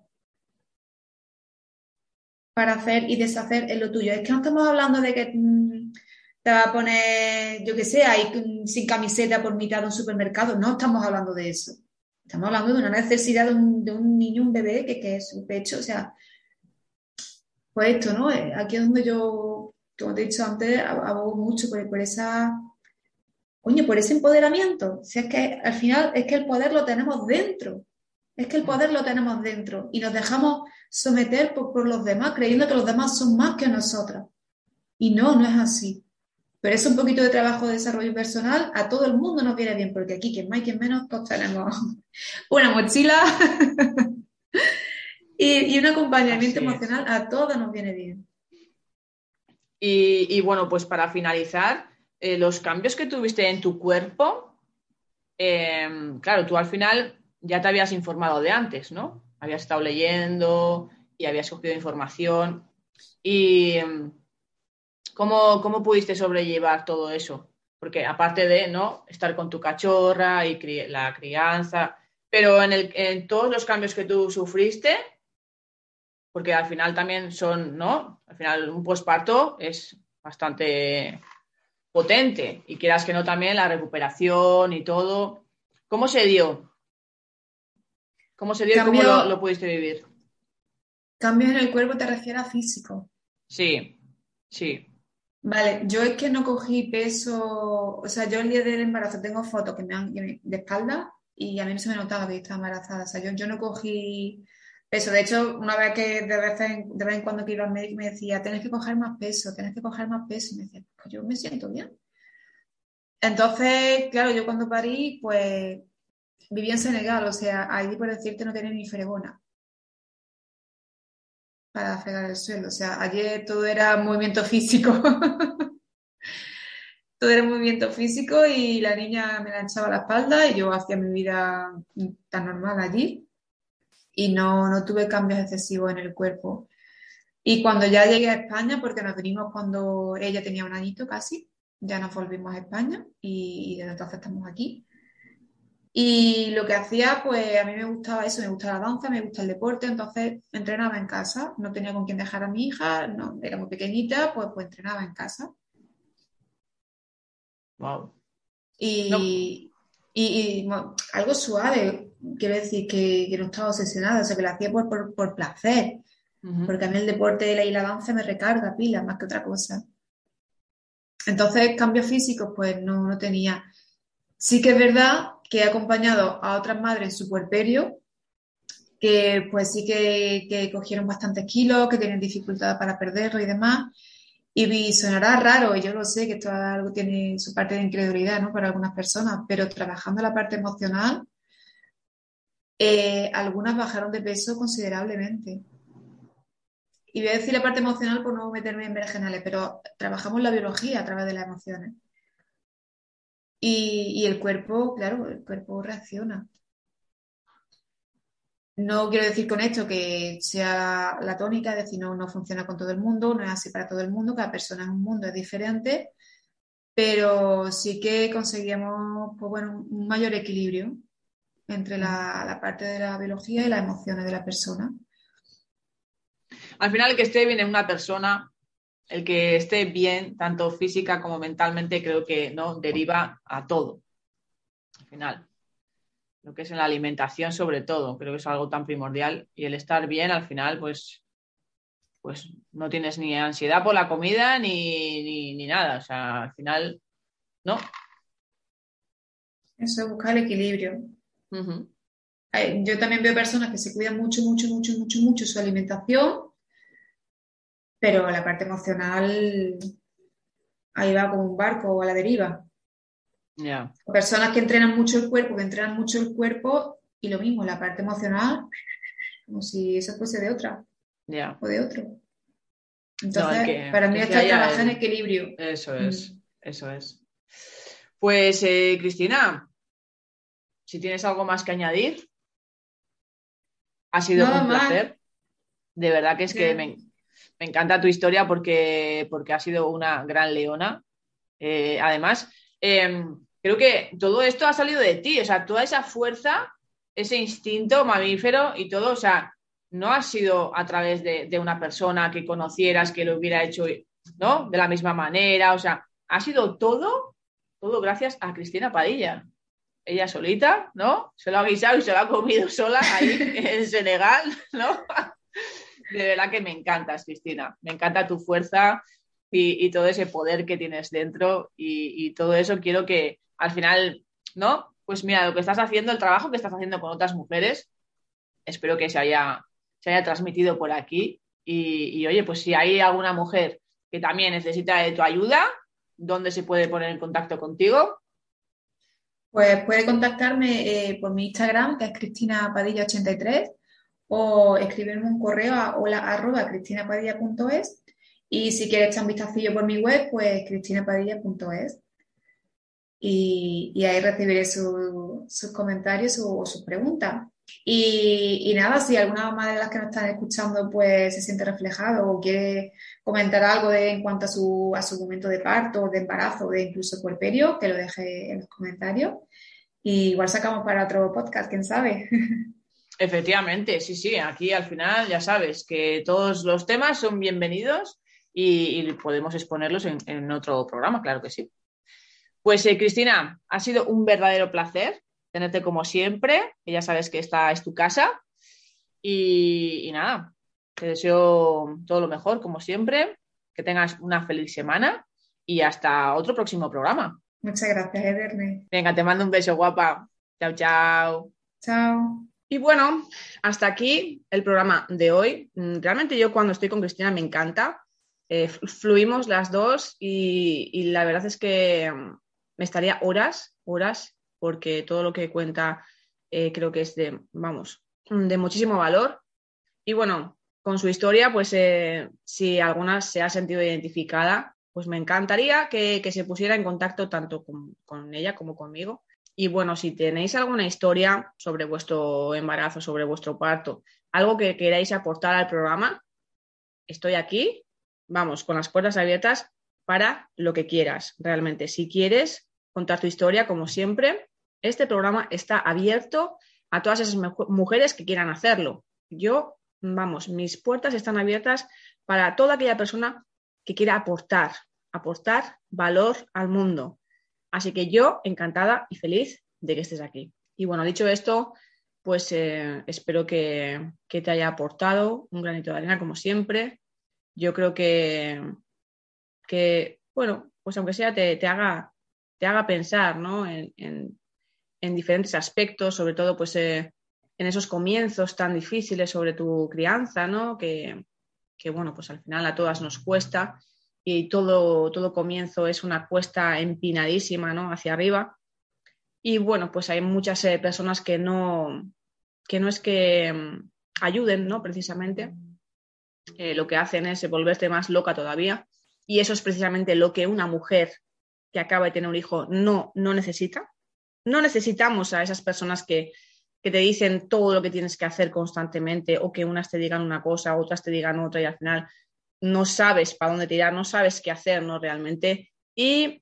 para hacer y deshacer en lo tuyo? Es que no estamos hablando de que mmm, te va a poner, yo qué sé, ahí sin camiseta por mitad de un supermercado. No estamos hablando de eso. Estamos hablando de una necesidad de un, de un niño, un bebé, que, que es su pecho. O sea, pues esto, ¿no? Aquí es donde yo, como te he dicho antes, abogo mucho por, por esa, coño, por ese empoderamiento. Si es que al final es que el poder lo tenemos dentro. Es que el poder lo tenemos dentro y nos dejamos someter por, por los demás, creyendo que los demás son más que nosotras. Y no, no es así. Pero es un poquito de trabajo de desarrollo personal, a todo el mundo nos viene bien, porque aquí, quien más y quien menos, todos tenemos *laughs* una mochila *laughs* y, y, un acompañamiento emocional, a todos nos viene bien. Y, y bueno, pues para finalizar, eh, los cambios que tuviste en tu cuerpo, eh, claro, tú al final ya te habías informado de antes, ¿no? Habías estado leyendo y habías cogido información. Y ¿cómo, cómo pudiste sobrellevar todo eso? Porque aparte de no estar con tu cachorra y cri la crianza, pero en, el, en todos los cambios que tú sufriste, porque al final también son, ¿no? Al final un posparto es bastante potente y quieras que no también la recuperación y todo. ¿Cómo se dio? ¿Cómo se dio Cambio, y cómo lo, lo, pudiste vivir? ¿Cambios en el cuerpo te refieres a físico? Sí, sí. Vale, yo es que no cogí peso, o sea, yo el día del embarazo tengo fotos que me han de espalda y a mí se me notaba que estaba embarazada, o sea, yo, yo no cogí peso. De hecho, una vez que de vez, en, de vez en cuando que iba al médico me decía, tienes que coger más peso, tienes que coger más peso. Y me decía, pues yo me siento bien. Entonces, claro, yo cuando parí, pues vivía en Senegal, o sea, ahí por decirte no tenía ni fregona para fregar el suelo. O sea, ayer todo era movimiento físico. *laughs* todo era movimiento físico y la niña me lanzaba la espalda y yo hacía mi vida tan normal allí y no, no tuve cambios excesivos en el cuerpo. Y cuando ya llegué a España, porque nos venimos cuando ella tenía un añito casi, ya nos volvimos a España y, y desde entonces estamos aquí. Y lo que hacía, pues a mí me gustaba eso, me gusta la danza, me gusta el deporte, entonces entrenaba en casa, no tenía con quién dejar a mi hija, no, era muy pequeñita, pues, pues entrenaba en casa. Wow. Y, y, algo suave, quiero decir que, que, no estaba obsesionada, o sea, que lo hacía por, por, placer, porque a mí el deporte y la danza me recarga pilas más que otra cosa. Entonces, cambios físicos, pues no, no tenía. Sí que es verdad que he acompañado a otras madres en su puerperio, que pues sí que, cogieron bastantes kilos, que tienen dificultad para perderlo y demás. Y sonará raro, y yo lo sé que esto algo tiene su parte de incredulidad ¿no? para algunas personas, pero trabajando la parte emocional, eh, algunas bajaron de peso considerablemente. Y voy a decir la parte emocional por no meterme en vergenales, pero trabajamos la biología a través de las emociones. Y, y el cuerpo, claro, el cuerpo reacciona. No quiero decir con esto que sea la tónica, es decir, no, no funciona con todo el mundo, no es así para todo el mundo, cada persona en un mundo es diferente, pero sí que conseguimos pues, bueno, un mayor equilibrio entre la, la parte de la biología y las emociones de la persona. Al final, el que esté bien es una persona, el que esté bien, tanto física como mentalmente, creo que no deriva a todo. Al final lo que es en la alimentación sobre todo, creo que es algo tan primordial y el estar bien al final pues pues no tienes ni ansiedad por la comida ni, ni, nada, o sea, al final, ¿no? Eso, buscar el equilibrio. Yo también veo personas que se cuidan mucho, mucho, mucho, mucho, mucho su alimentación, pero la parte emocional ahí va como un barco a la deriva. Personas que entrenan mucho el cuerpo, que entrenan mucho el cuerpo y lo mismo, la parte emocional, como si eso fuese de otra o de otro. Entonces, para mí está trabajar en equilibrio. Eso es, mm. eso es. Pues, eh, Cristina, si tienes algo más que añadir, ha sido un placer. De verdad que es que me, encanta tu historia porque, porque ha sido una gran leona. Eh, además, em, creo que todo esto ha salido de ti, o sea, toda esa fuerza, ese instinto mamífero y todo, o sea, no ha sido a través de, una persona que conocieras, que lo hubiera hecho, ¿no? De la misma manera, o sea, ha sido todo, todo gracias a Cristina Padilla. Ella solita, ¿no? Se lo ha guisado y se lo ha comido sola ahí *laughs* en Senegal, ¿no? De verdad que me encantas, Cristina. Me encanta tu fuerza y, todo ese poder que tienes dentro y todo eso quiero que, al final, ¿no? Pues mira, lo que estás haciendo, el trabajo que estás haciendo con otras mujeres, espero que se haya, se haya transmitido por aquí. Y, oye, pues si hay alguna mujer que también necesita de tu ayuda, ¿dónde se puede poner en contacto contigo? Pues puede contactarme eh, por mi Instagram, que es cristina-padilla83, o escribirme un correo a hola arroba cristina-padilla.es y si quieres echar un vistacillo por mi web, pues cristina-padilla.es y, ahí recibiré sus comentarios o sus preguntas. Y, nada, si alguna madre de las que nos están escuchando pues se siente reflejado o quiere comentar algo de, en cuanto a su, a su momento de parto, de embarazo o de incluso puerperio, que lo deje en los comentarios. Y igual sacamos para otro podcast, quién sabe. *laughs* Efectivamente, sí, sí, aquí al final ya sabes que todos los temas son bienvenidos y, podemos exponerlos en otro programa, claro que sí. Pues eh, Cristina, ha sido un verdadero placer tenerte como siempre, ya sabes que esta es tu casa. Y, nada, te deseo todo lo mejor, como siempre, que tengas una feliz semana y hasta otro próximo programa. Muchas gracias, Ederne. Venga, te mando un beso, guapa. Chao, chao. Chao. Y bueno, hasta aquí el programa de hoy. Mm, realmente yo cuando estoy con Cristina me encanta. Eh, fluimos las dos y, la verdad es que me estaría horas, horas, porque todo lo que cuenta eh, creo que es de, vamos, de muchísimo valor. Y bueno, con su historia, pues eh, si alguna se ha sentido identificada, pues me encantaría que, se pusiera en contacto tanto con, ella como conmigo. Y bueno, si tenéis alguna historia sobre vuestro embarazo, sobre vuestro parto, algo que queráis aportar al programa, estoy aquí, vamos, con las puertas abiertas para lo que quieras, realmente. Si quieres contar tu historia, como siempre, este programa está abierto a todas esas mujeres que quieran hacerlo. Yo, vamos, mis puertas están abiertas para toda aquella persona que quiera aportar, aportar valor al mundo. Así que yo encantada y feliz de que estés aquí. Y bueno, dicho esto, pues eh, espero que, te haya aportado un granito de arena como siempre. Yo creo que, que bueno, pues aunque sea te, haga, te haga pensar ¿no? en, diferentes aspectos, sobre todo pues eh, en esos comienzos tan difíciles sobre tu crianza, ¿no? Que, que, bueno, pues al final a todas nos cuesta todo, todo comienzo es una cuesta empinadísima, ¿no? Hacia arriba. Y bueno, pues hay muchas eh, personas que no, que no es que mm, ayuden, ¿no? Precisamente. Eh, lo que hacen es volverte más loca todavía. Y eso es precisamente lo que una mujer que acaba de tener un hijo no, no necesita. No necesitamos a esas personas que, que te dicen todo lo que tienes que hacer constantemente o que unas te digan una cosa, otras te digan otra y al final no sabes para dónde tirar, no sabes qué hacer, ¿no? Realmente. Y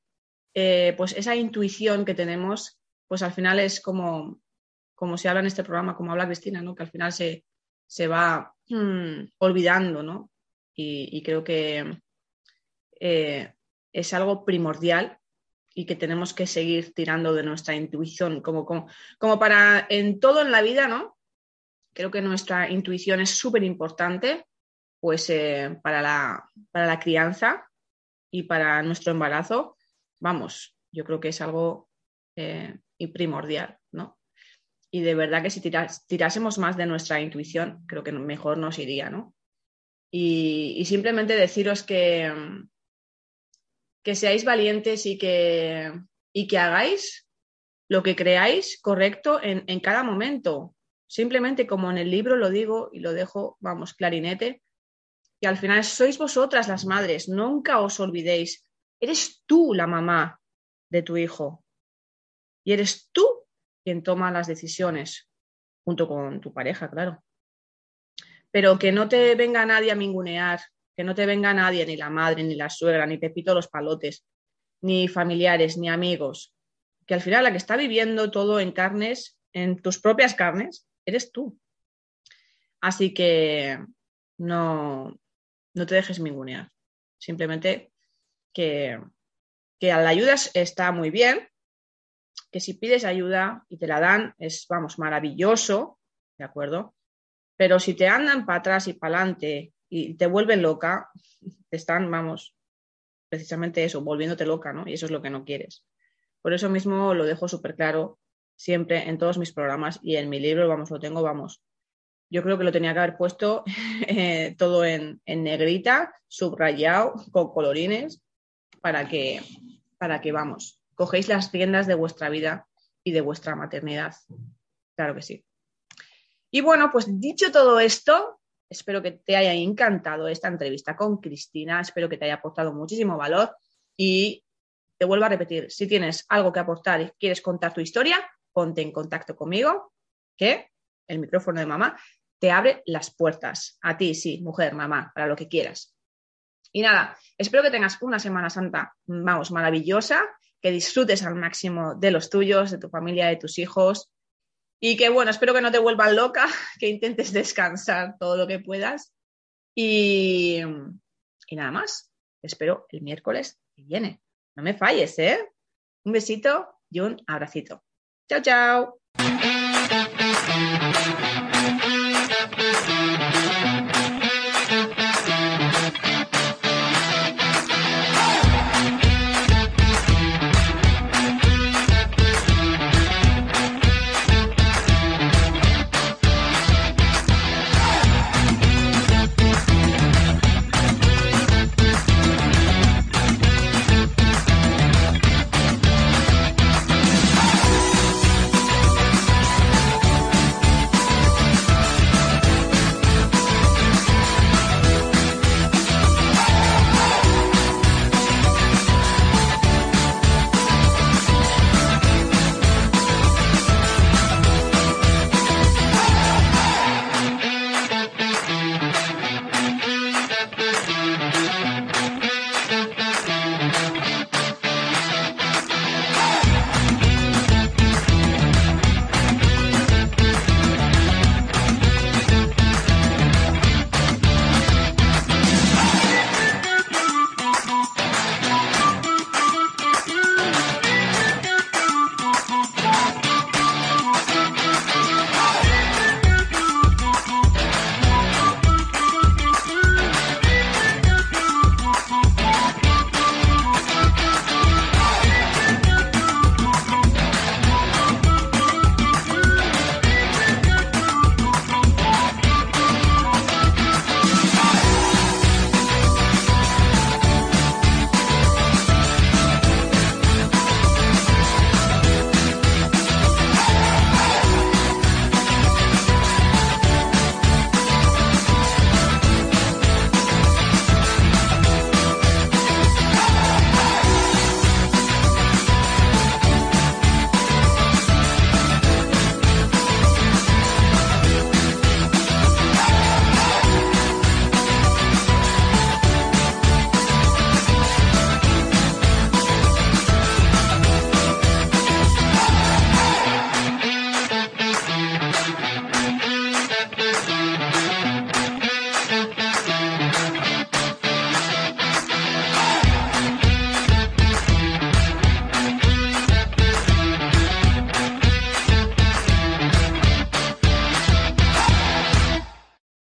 eh, pues esa intuición que tenemos, pues al final es como, como se habla en este programa, como habla Cristina, ¿no? Que al final se, va hmm, olvidando, ¿no? Y, creo que eh, es algo primordial y que tenemos que seguir tirando de nuestra intuición, como, como, como para en todo en la vida, ¿no? Creo que nuestra intuición es súper importante pues eh, para, la, para la crianza y para nuestro embarazo, vamos, yo creo que es algo eh, primordial, ¿no? Y de verdad que si tirásemos más de nuestra intuición, creo que mejor nos iría, ¿no? Y, simplemente deciros que, que seáis valientes y que, y que hagáis lo que creáis correcto en, en cada momento. Simplemente como en el libro lo digo y lo dejo, vamos, clarinete, y al final sois vosotras las madres, nunca os olvidéis. Eres tú la mamá de tu hijo y eres tú quien toma las decisiones, junto con tu pareja, claro. Pero que no te venga nadie a mingunear, que no te venga nadie, ni la madre, ni la suegra, ni Pepito los palotes, ni familiares, ni amigos, que al final la que está viviendo todo en carnes, en tus propias carnes, eres tú. Así que no, no te dejes mingunear. Simplemente que, que la ayuda está muy bien, que si pides ayuda y te la dan, es, vamos, maravilloso, ¿de acuerdo? Pero si te andan para atrás y para adelante y te vuelven loca, te están, vamos, precisamente eso, volviéndote loca, ¿no? Y eso es lo que no quieres. Por eso mismo lo dejo súper claro siempre en todos mis programas y en mi libro, vamos, lo tengo, vamos, yo creo que lo tenía que haber puesto *laughs* eh, todo en, negrita, subrayado, con colorines, para que, para que, vamos, cogéis las riendas de vuestra vida y de vuestra maternidad. Claro que sí. Y bueno, pues dicho todo esto, espero que te haya encantado esta entrevista con Cristina, espero que te haya aportado muchísimo valor y te vuelvo a repetir, si tienes algo que aportar y quieres contar tu historia, ponte en contacto conmigo, que el micrófono de mamá te abre las puertas. A ti, sí, mujer, mamá, para lo que quieras. Y nada, espero que tengas una Semana Santa, vamos, maravillosa, que disfrutes al máximo de los tuyos, de tu familia, de tus hijos. Y que bueno, espero que no te vuelvas loca, *laughs* que intentes descansar todo lo que puedas. Y, y nada más, espero el miércoles que viene. No me falles, ¿eh? Un besito y un abracito. Chao, chao.